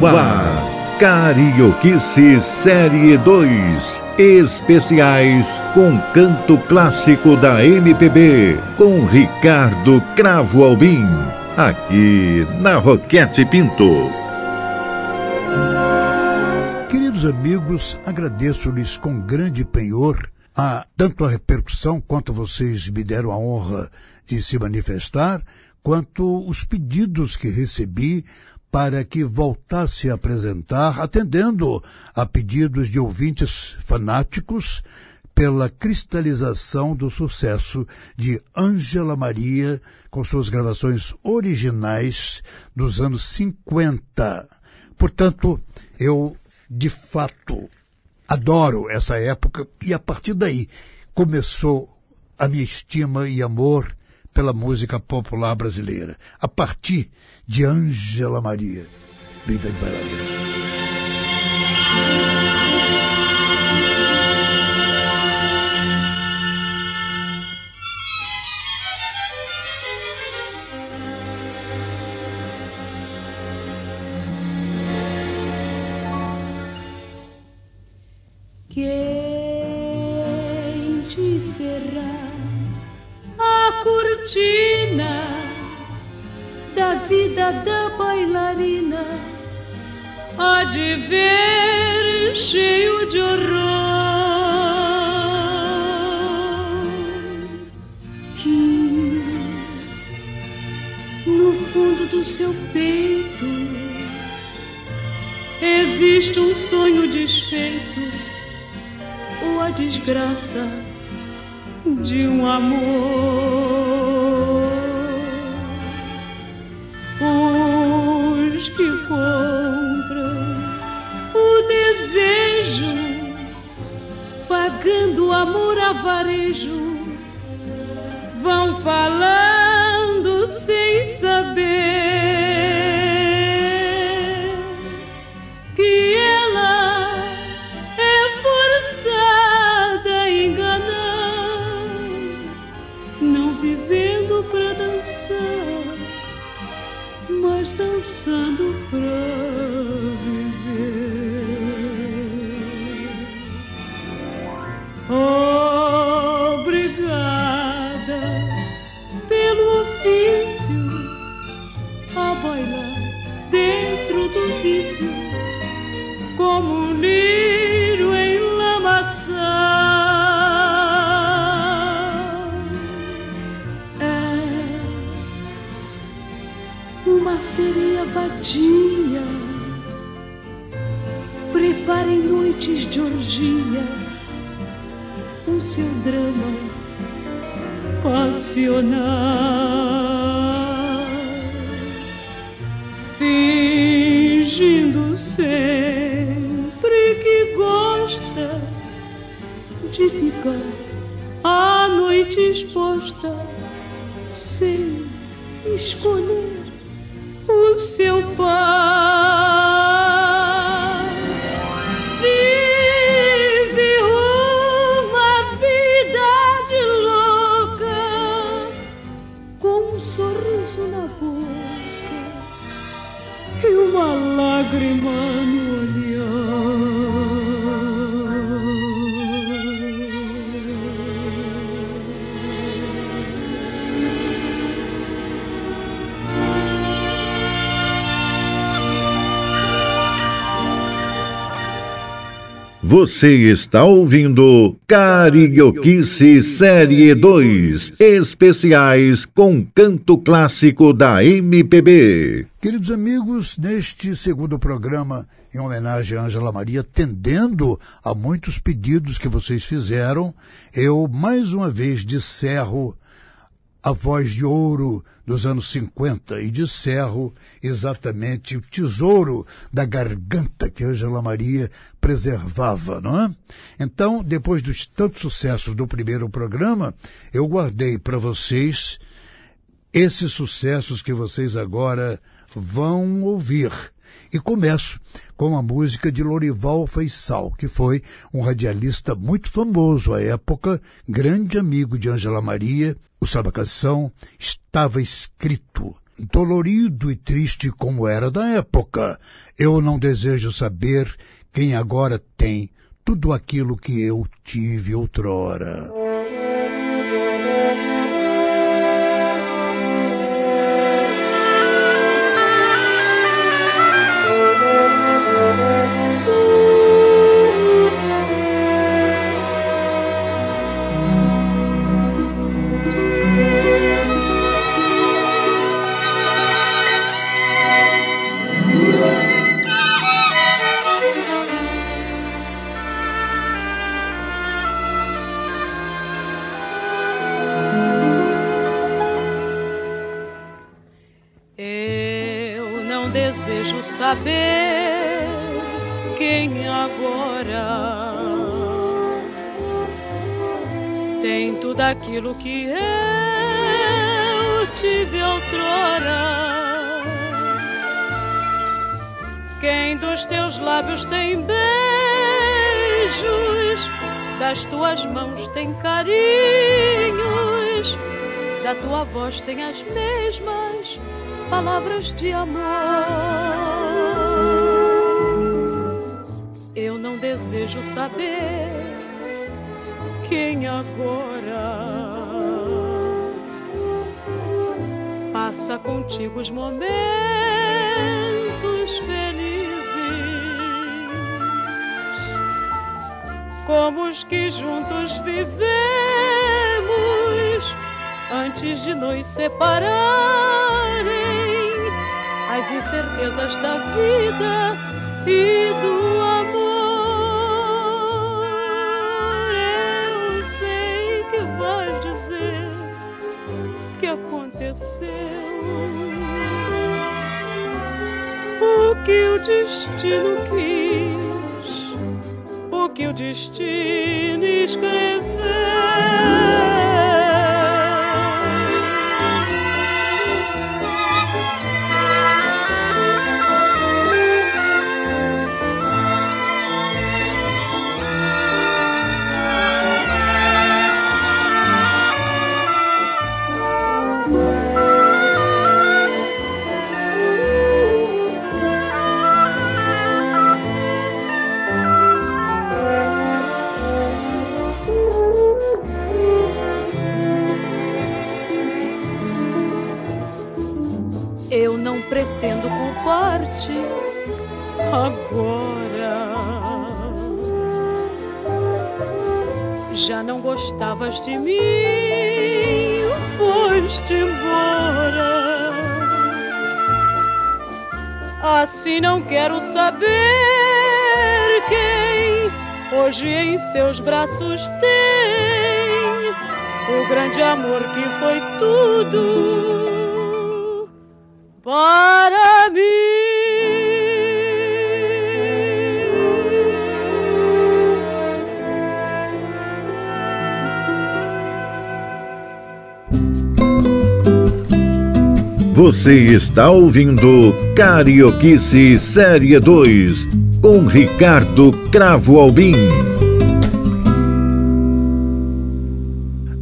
No ar, Carioquice Série 2. Especiais com canto clássico da MPB. Com Ricardo Cravo Albim. Aqui na Roquete Pinto. Queridos amigos, agradeço-lhes com grande penhor a, tanto a repercussão quanto vocês me deram a honra de se manifestar, quanto os pedidos que recebi para que voltasse a apresentar, atendendo a pedidos de ouvintes fanáticos pela cristalização do sucesso de Ângela Maria com suas gravações originais dos anos 50. Portanto, eu de fato adoro essa época e a partir daí começou a minha estima e amor pela música popular brasileira, a partir de Ângela Maria, Vida de Bailarina. say nacional. Sorriso na boca e uma lágrima Você está ouvindo Carioquice Série 2. Especiais com canto clássico da MPB. Queridos amigos, neste segundo programa, em homenagem a Ângela Maria, tendendo a muitos pedidos que vocês fizeram, eu mais uma vez disserro a voz de ouro dos anos 50 e disserro exatamente o tesouro da garganta que Ângela Maria preservava, não é? Então, depois dos tantos sucessos do primeiro programa, eu guardei para vocês esses sucessos que vocês agora vão ouvir. E começo com a música de Lorival Feissal, que foi um radialista muito famoso à época, grande amigo de Ângela Maria. O samba canção estava escrito dolorido e triste como era da época. Eu não desejo saber quem agora tem tudo aquilo que eu tive outrora. De amor. Eu não desejo saber quem agora passa contigo os momentos felizes, como os que juntos vivemos antes de nos separarem. As incertezas da vida e do amor. aconteceu. O que o destino quis, o que o destino escreveu. Agora. Já não gostavas de mim, foste embora. Assim não quero saber quem hoje em seus braços tem o grande amor que foi tudo Você está ouvindo Carioquice Série 2 com Ricardo Cravo Albim.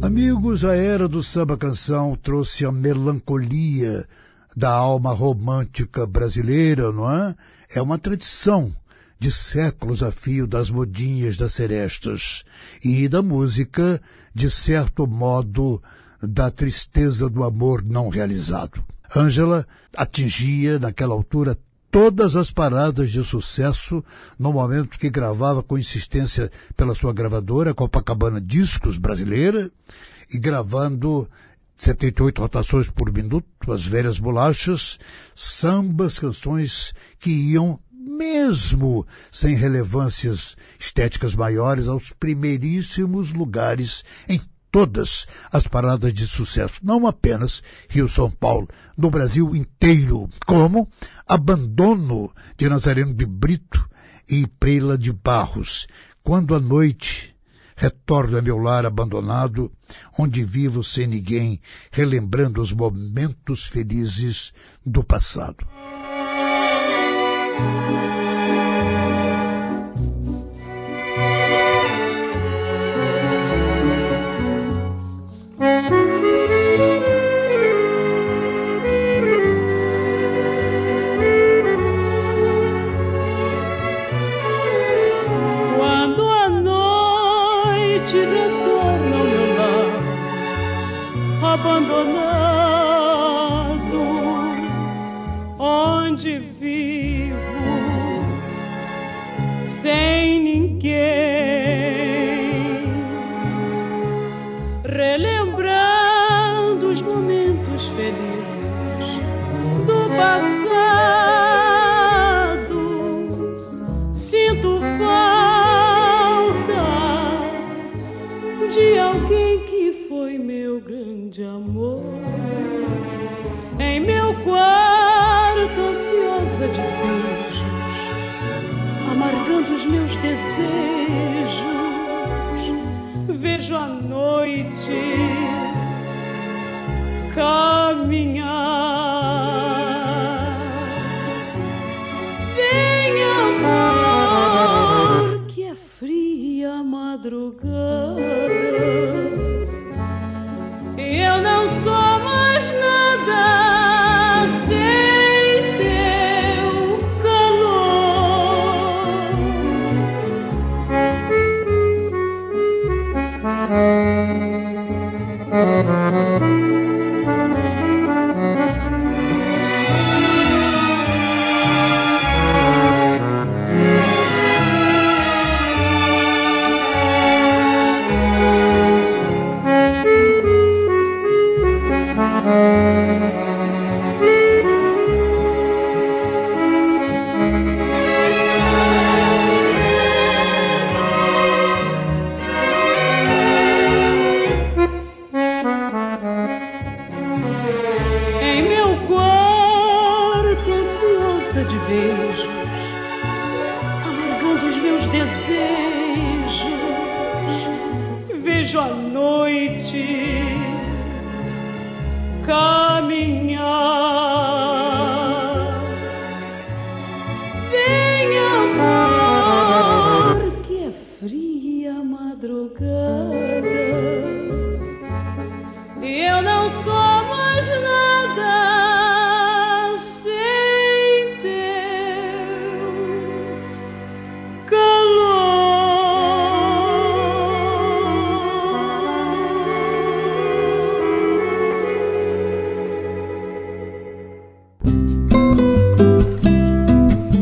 Amigos, a era do samba canção trouxe a melancolia da alma romântica brasileira, não é? É uma tradição de séculos a fio das modinhas das serestas e da música, de certo modo, da tristeza do amor não realizado. Ângela atingia, naquela altura, todas as paradas de sucesso no momento que gravava com insistência pela sua gravadora, Copacabana Discos Brasileira, e gravando 78 rotações por minuto, as velhas bolachas, sambas, canções que iam, mesmo sem relevâncias estéticas maiores, aos primeiríssimos lugares em todas as paradas de sucesso, não apenas Rio-São Paulo, no Brasil inteiro, como? Abandono de Nazareno de Brito e Preila de Barros, Quando a Noite retorno a meu lar abandonado, onde vivo sem ninguém, relembrando os momentos felizes do passado.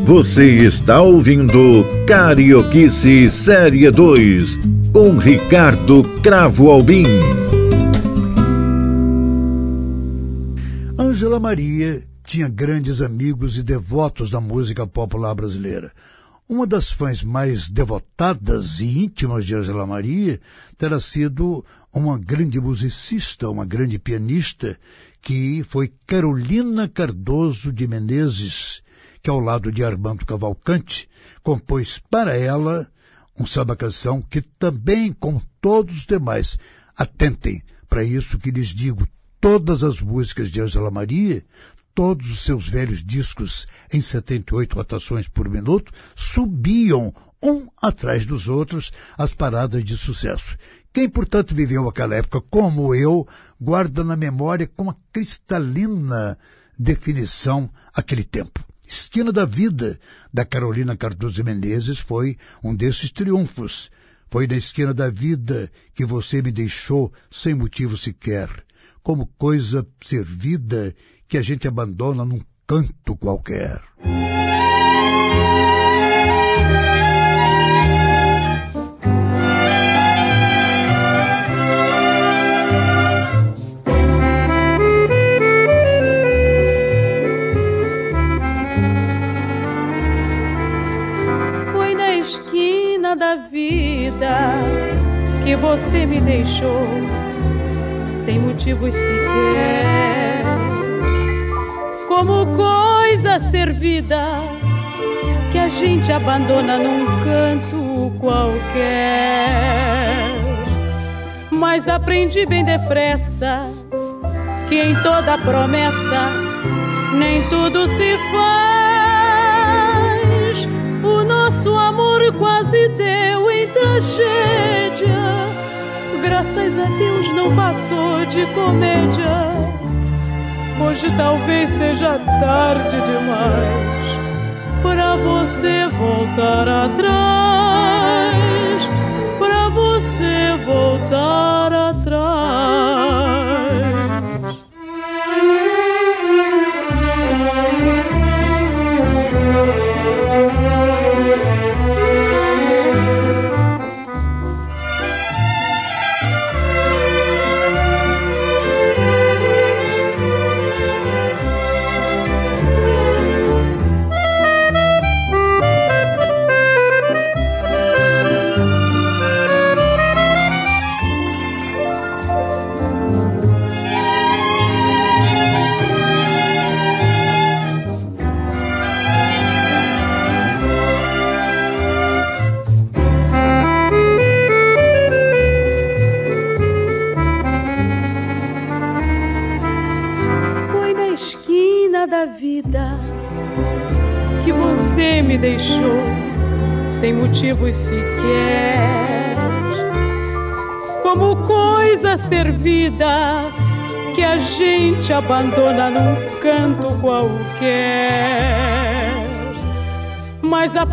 Você está ouvindo Carioquice Série 2 com Ricardo Cravo Albim. Ângela Maria tinha grandes amigos e devotos da música popular brasileira. Uma das fãs mais devotadas e íntimas de Ângela Maria terá sido uma grande musicista, uma grande pianista, que foi Carolina Cardoso de Menezes, que ao lado de Armando Cavalcante compôs para ela um samba-canção que também, como todos os demais, atentem para isso que lhes digo, todas as músicas de Ângela Maria, todos os seus velhos discos em 78 rotações por minuto, subiam um atrás dos outros as paradas de sucesso. Quem, portanto, viveu aquela época como eu, guarda na memória com uma cristalina definição aquele tempo. Esquina da Vida, da Carolina Cardoso Menezes, foi um desses triunfos. Foi na esquina da vida que você me deixou sem motivo sequer, como coisa servida que a gente abandona num canto qualquer. Deixou sem motivos sequer. Como coisa servida que a gente abandona num canto qualquer. Mas aprendi bem depressa que em toda promessa nem tudo se faz. O nosso amor quase deu em tragédia. Graças a Deus não passou de comédia. Hoje talvez seja tarde demais para você voltar atrás. Para você voltar atrás.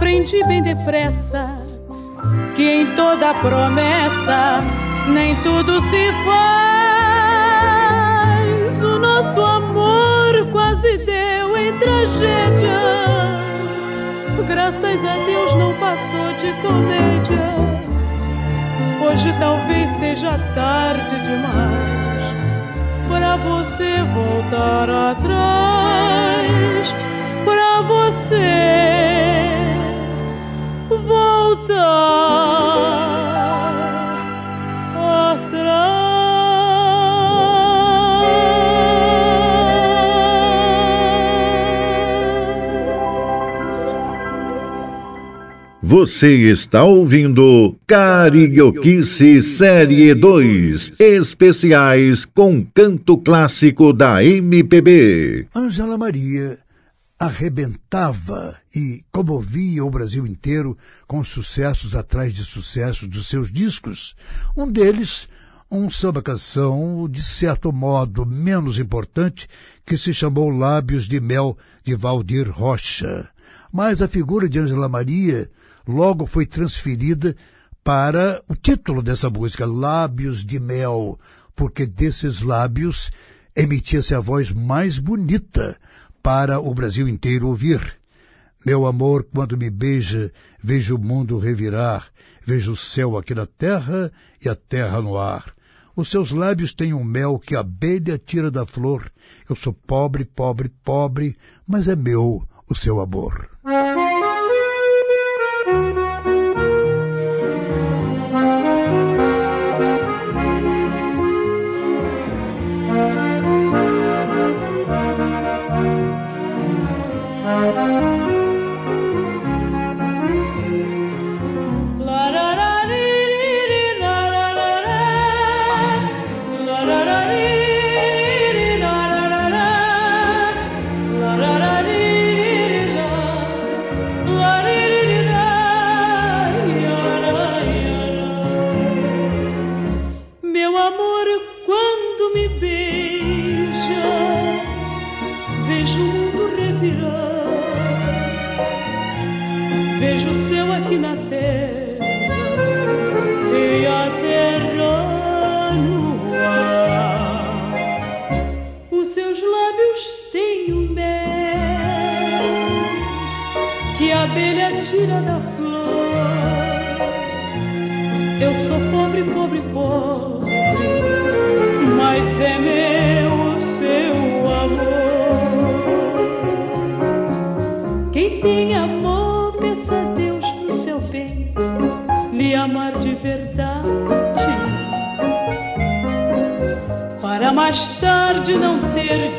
Aprendi bem depressa que em toda promessa nem tudo se faz. O nosso amor quase deu em tragédia. Graças a Deus não passou de comédia. Hoje talvez seja tarde demais para você voltar atrás, para você. Você está ouvindo Carioquice Série 2, especiais com canto clássico da MPB. Ângela Maria arrebentava e comovia o Brasil inteiro com sucessos atrás de sucessos dos seus discos. Um deles, um samba-canção de certo modo menos importante, que se chamou Lábios de Mel, de Valdir Rocha. Mas a figura de Ângela Maria logo foi transferida para o título dessa música, Lábios de Mel, porque desses lábios emitia-se a voz mais bonita para o Brasil inteiro ouvir. Meu amor, quando me beija, vejo o mundo revirar, vejo o céu aqui na terra e a terra no ar. Os seus lábios têm um mel que a abelha tira da flor. Eu sou pobre, pobre, pobre, mas é meu o seu amor. não ter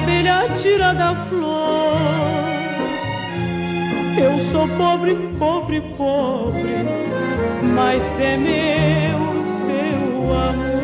abelha tira da flor. Eu sou pobre, pobre, pobre, mas é meu seu amor.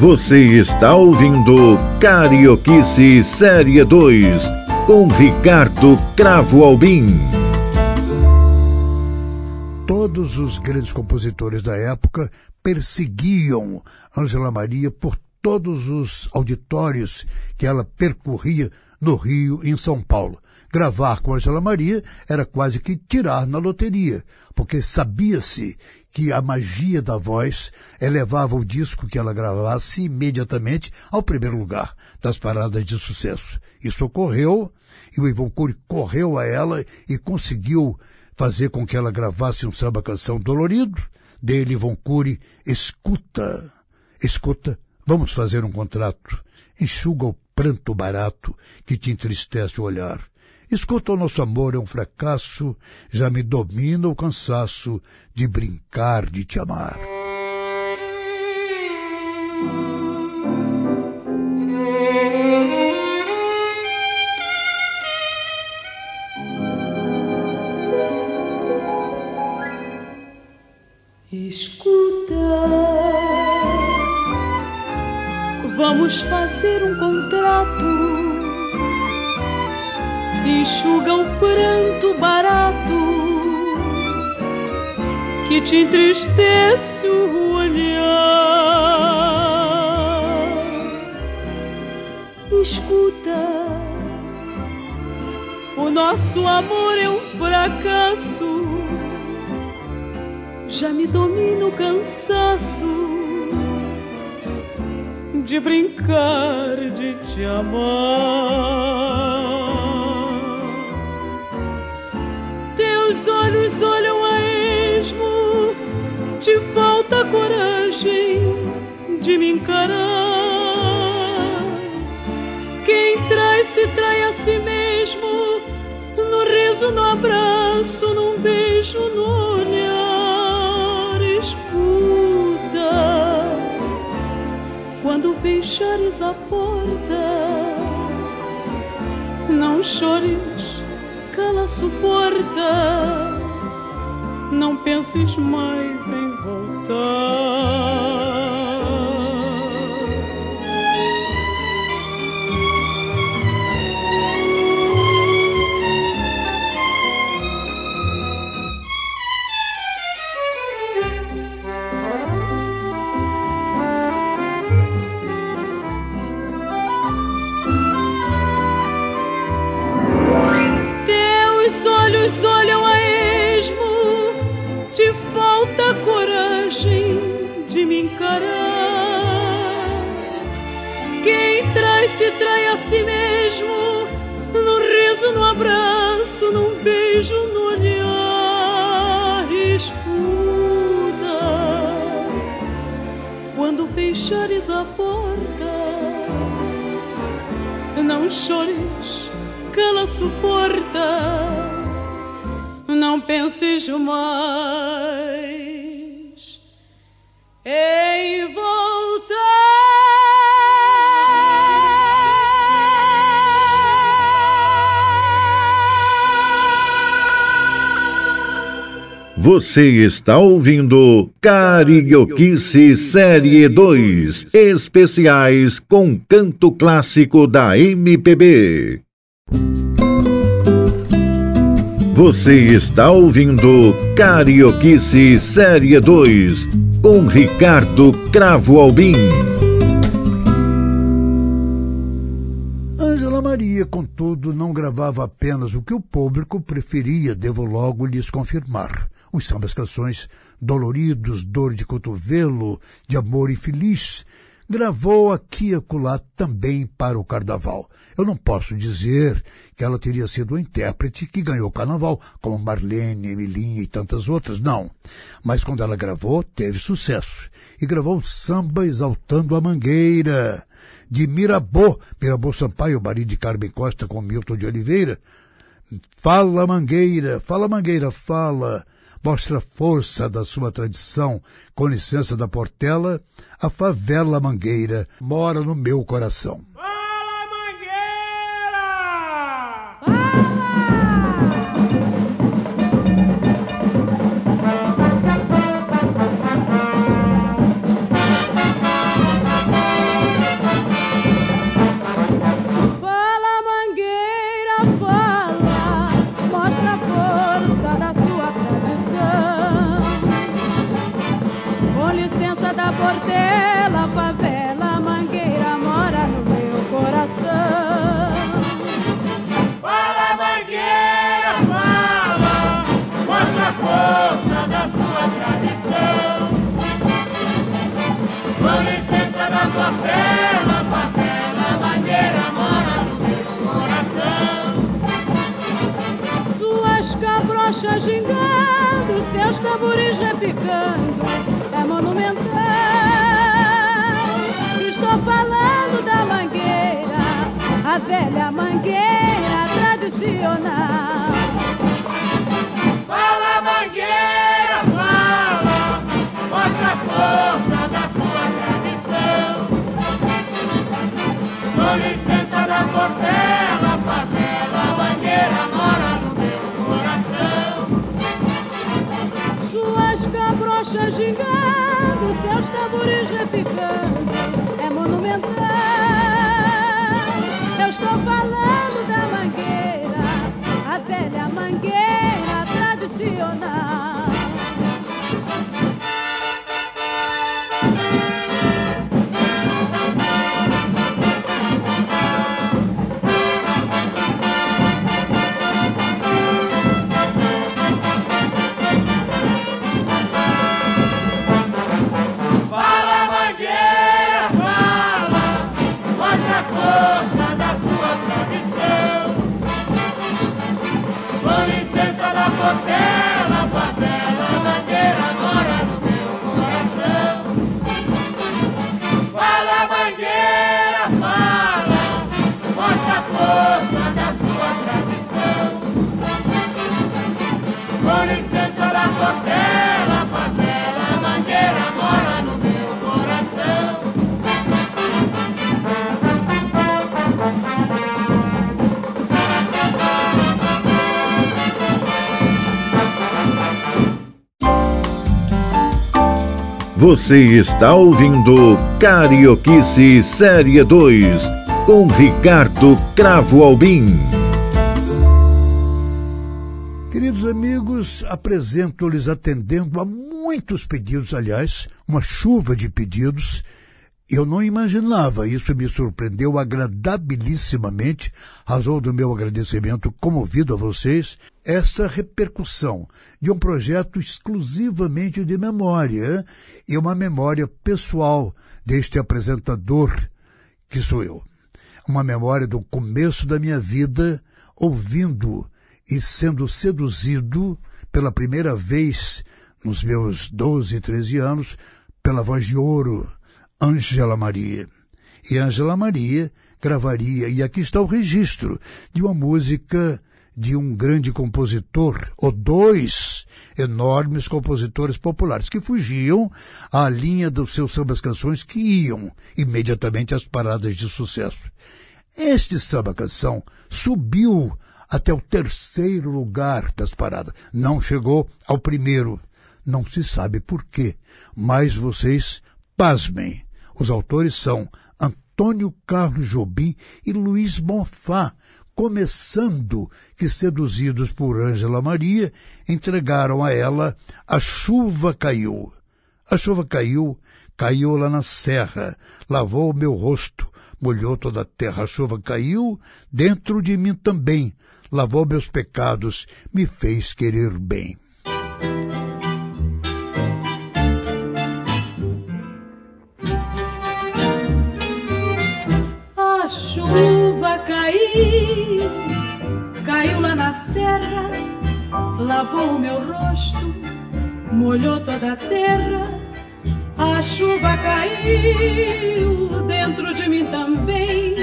Você está ouvindo Carioquice Série 2 com Ricardo Cravo Albim. Todos os grandes compositores da época perseguiam Angela Maria por todos os auditórios que ela percorria no Rio e em São Paulo. Gravar com Angela Maria era quase que tirar na loteria, porque sabia-se que a magia da voz elevava o disco que ela gravasse imediatamente ao primeiro lugar das paradas de sucesso. Isso ocorreu e o Ivon Cury correu a ela e conseguiu fazer com que ela gravasse um samba-canção dolorido. Dele, Ivon Cury, escuta, escuta, vamos fazer um contrato. Enxuga o pranto barato que te entristece o olhar. Escuta, o nosso amor é um fracasso, já me domina o cansaço de brincar de te amar. Escuta, vamos fazer um contrato enxuga o pranto barato que te entristece o olhar. Escuta, o nosso amor é um fracasso, já me domina o cansaço de brincar de te amar. Teus olhos olham a esmo, te falta coragem de me encarar. Quem trai se trai a si mesmo, no riso, no abraço, num beijo, no olhar. Escuta, quando fechares a porta, não chores cala suporta, não penses mais em mesmo, no riso, no abraço, num beijo, no olhar. Escuta, quando fechares a porta, não chores, cala suporta, não penses mais em Você está ouvindo Carioquice Série 2 Especiais com canto clássico da MPB. Você está ouvindo Carioquice Série 2 com Ricardo Cravo Albim. Angela Maria, contudo, não gravava apenas o que o público preferia, devo logo lhes confirmar os sambas canções doloridos, dor de cotovelo, de amor infeliz, gravou aqui e acolá também para o carnaval. Eu não posso dizer que ela teria sido a intérprete que ganhou o carnaval, como Marlene, Emilinha e tantas outras, não. Mas quando ela gravou, teve sucesso. E gravou samba exaltando a mangueira, de Mirabô, Mirabô Sampaio, marido de Carmen Costa com Milton de Oliveira. Fala mangueira, fala mangueira, fala mostra a força da sua tradição. Com licença da Portela, a favela Mangueira mora no meu coração. É monumental. Estou falando da mangueira, a velha mangueira tradicional. Seus tambores repicando, é monumental. Eu estou falando da mangueira, a velha mangueira tradicional. Você está ouvindo Carioquice Série 2 com Ricardo Cravo Albim. Queridos amigos, apresento-lhes atendendo a muitos pedidos, aliás, uma chuva de pedidos. Eu não imaginava, isso me surpreendeu agradabilíssimamente, razão do meu agradecimento comovido a vocês, essa repercussão de um projeto exclusivamente de memória e uma memória pessoal deste apresentador que sou eu. Uma memória do começo da minha vida, ouvindo e sendo seduzido pela primeira vez nos meus 12, 13 anos pela voz de ouro Ângela Maria. E Ângela Maria gravaria, e aqui está o registro, de uma música de um grande compositor, ou dois enormes compositores populares, que fugiam à linha dos seus sambas canções que iam imediatamente às paradas de sucesso. Este samba canção subiu até o terceiro lugar das paradas. Não chegou ao primeiro. Não se sabe por quê. Mas vocês, pasmem, os autores são Antônio Carlos Jobim e Luiz Bonfá, começando que, seduzidos por Ângela Maria, entregaram a ela A Chuva Caiu. A chuva caiu, caiu lá na serra, lavou o meu rosto, molhou toda a terra. A chuva caiu dentro de mim também, lavou meus pecados, me fez querer bem. Serra, lavou meu rosto, molhou toda a terra. A chuva caiu dentro de mim também,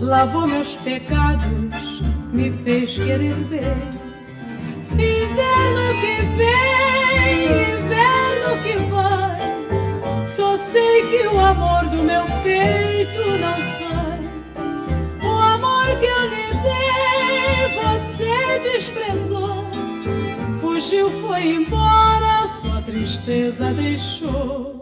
lavou meus pecados, me fez querer bem. Inverno que vem, inverno que vai, só sei que o amor do meu peito não sai. Fugiu, foi embora, só tristeza deixou.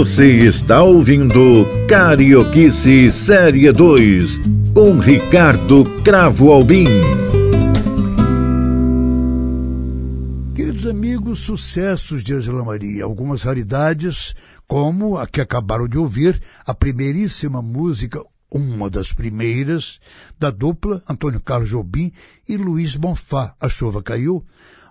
Você está ouvindo Carioquice Série 2 com Ricardo Cravo Albim. Queridos amigos, sucessos de Angela Maria, algumas raridades, como a que acabaram de ouvir, a primeiríssima música, uma das primeiras, da dupla Antônio Carlos Jobim e Luiz Bonfá, A Chuva Caiu,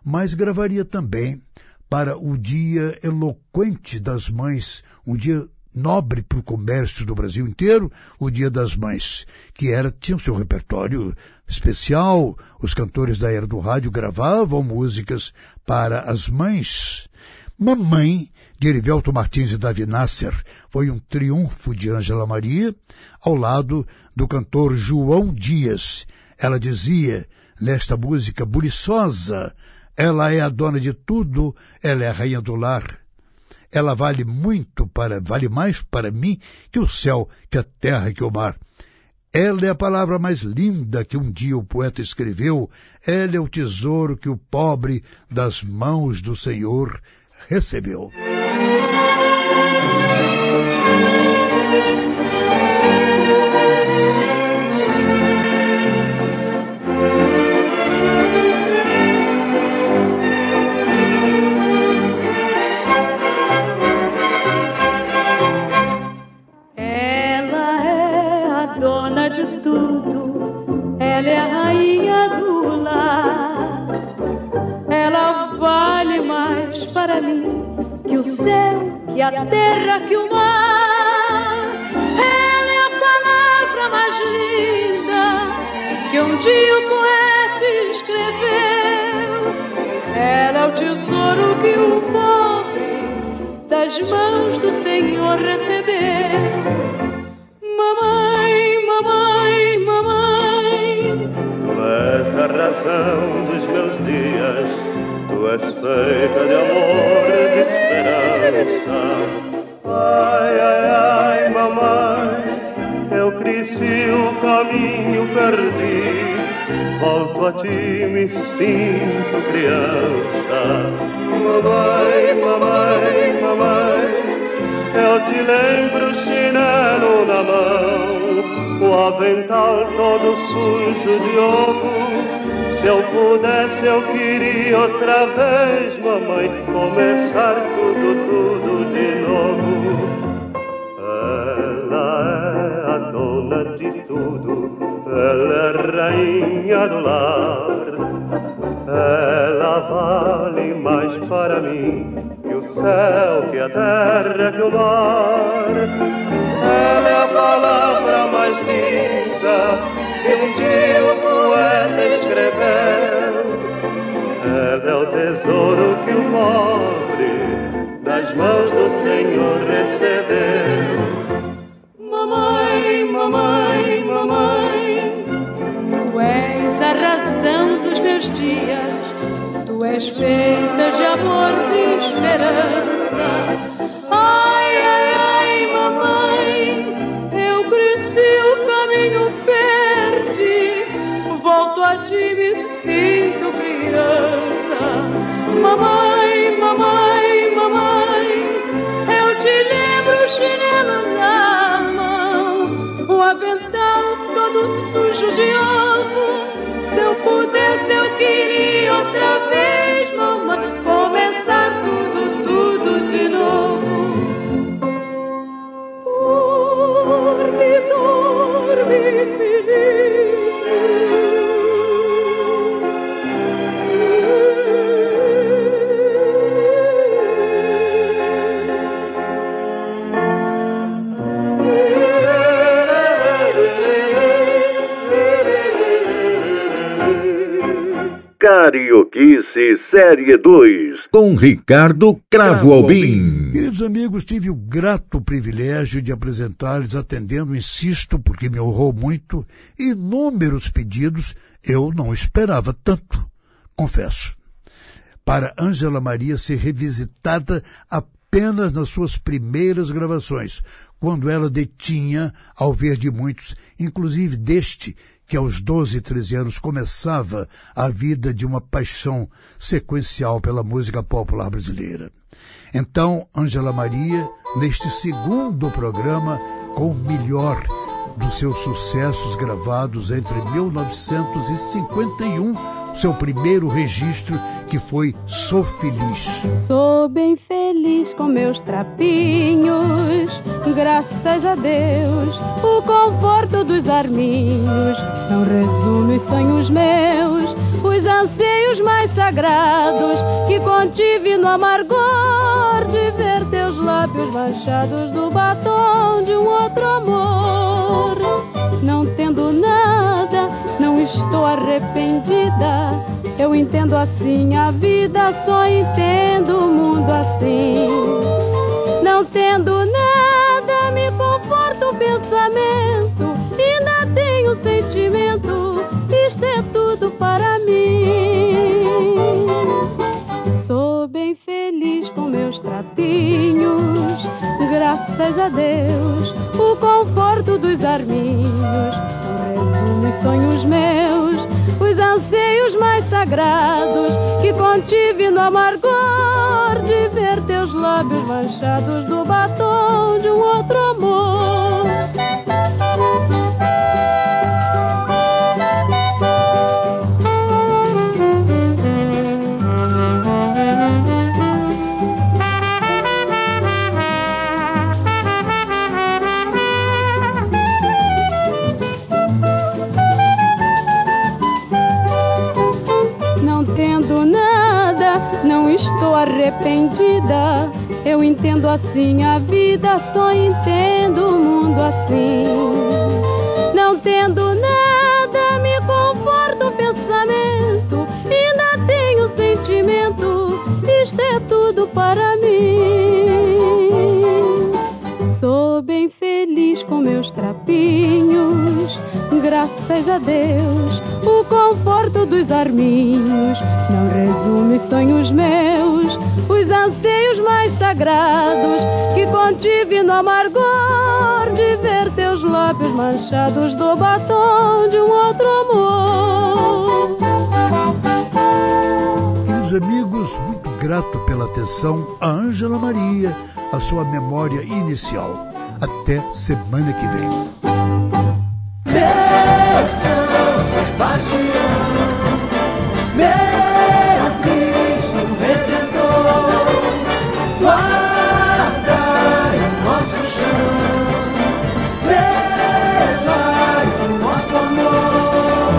mas gravaria também para o Dia Eloquente das Mães, um dia nobre para o comércio do Brasil inteiro, o Dia das Mães, que era tinha o seu repertório especial. Os cantores da era do rádio gravavam músicas para as mães. Mamãe, de Erivelto Martins e Davi Nasser, foi um triunfo de Ângela Maria, ao lado do cantor João Dias. Ela dizia, nesta música buliçosa, ela é a dona de tudo, ela é a rainha do lar. Ela vale muito para, vale mais para mim que o céu, que a terra, que o mar. Ela é a palavra mais linda que um dia o poeta escreveu. Ela é o tesouro que o pobre das mãos do Senhor recebeu. O céu, que a terra, que o mar. Ela é a palavra mais linda que um dia o poeta escreveu. Ela é o tesouro que o pobre das mãos do Senhor recebeu. Razão dos meus dias, tu és feita de amor, de esperança. Ai, ai, ai, mamãe, eu cresci, o caminho perdi. Volto a ti, me sinto criança. Mamãe, mamãe, mamãe, eu te lembro chinelo na mão, o avental todo sujo de ovo se eu pudesse, eu queria outra vez, mamãe, começar tudo, tudo de novo. Ela é a dona de tudo, ela é rainha do lar. Ela vale mais para mim que o céu, que a terra, que o mar. Ela é a palavra mais linda que um dia o escreveu. Ela é o tesouro que o pobre das mãos do Senhor recebeu. Mamãe, mamãe, mamãe, tu és a razão dos meus dias, tu és feita de amor, de esperança. Ti me sinto criança. Mamãe, mamãe, mamãe, eu te lembro o chinelo na mão, o avental todo sujo de ovo. Se eu pudesse, eu queria outra vez, mamãe, começar tudo, tudo de novo. Dorme, dorme, filhinho. Carioquice Série 2, com Ricardo Cravo Albim. Queridos amigos, tive o grato privilégio de apresentar-lhes, atendendo, insisto, porque me honrou muito, inúmeros pedidos, eu não esperava tanto, confesso. Para Ângela Maria ser revisitada apenas nas suas primeiras gravações, quando ela detinha, ao ver de muitos, inclusive deste, que aos 12, 13 anos começava a vida de uma paixão sequencial pela música popular brasileira. Então, Ângela Maria, neste segundo programa, com o melhor dos seus sucessos gravados entre 1951 seu primeiro registro, que foi Sou Feliz. Sou bem feliz com meus trapinhos, graças a Deus. O conforto dos arminhos não resume os sonhos meus, os anseios mais sagrados que contive no amargor de ver teus lábios manchados do batom de um outro amor. Não tendo nada estou arrependida. Eu entendo assim a vida, só entendo o mundo assim. Não tendo nada, me conforta o pensamento. Ainda tenho sentimento, isto é tudo para mim. Meus trapinhos, graças a Deus, o conforto dos arminhos. Os sonhos meus, os anseios mais sagrados. Que contive no amargor de ver teus lábios manchados do batom de um outro amor. Entendo assim a vida, só entendo o mundo assim. Não tendo nada, me conforta o pensamento. Ainda tenho sentimento, isto é tudo para mim. Sou bem feliz com meus trapinhos, graças a Deus. O conforto dos arminhos não resume os sonhos meus, anseios mais sagrados que contive no amargor de ver teus lábios manchados do batom de um outro amor. Queridos amigos, muito grato pela atenção a Ângela Maria a sua memória inicial. Até semana que vem. Meu São Sebastião,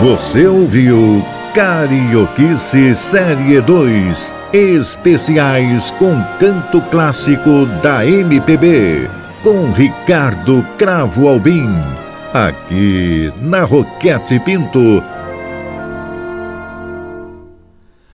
Você ouviu Carioquice Série 2 especiais com canto clássico da MPB, com Ricardo Cravo Albim, aqui na Roquete Pinto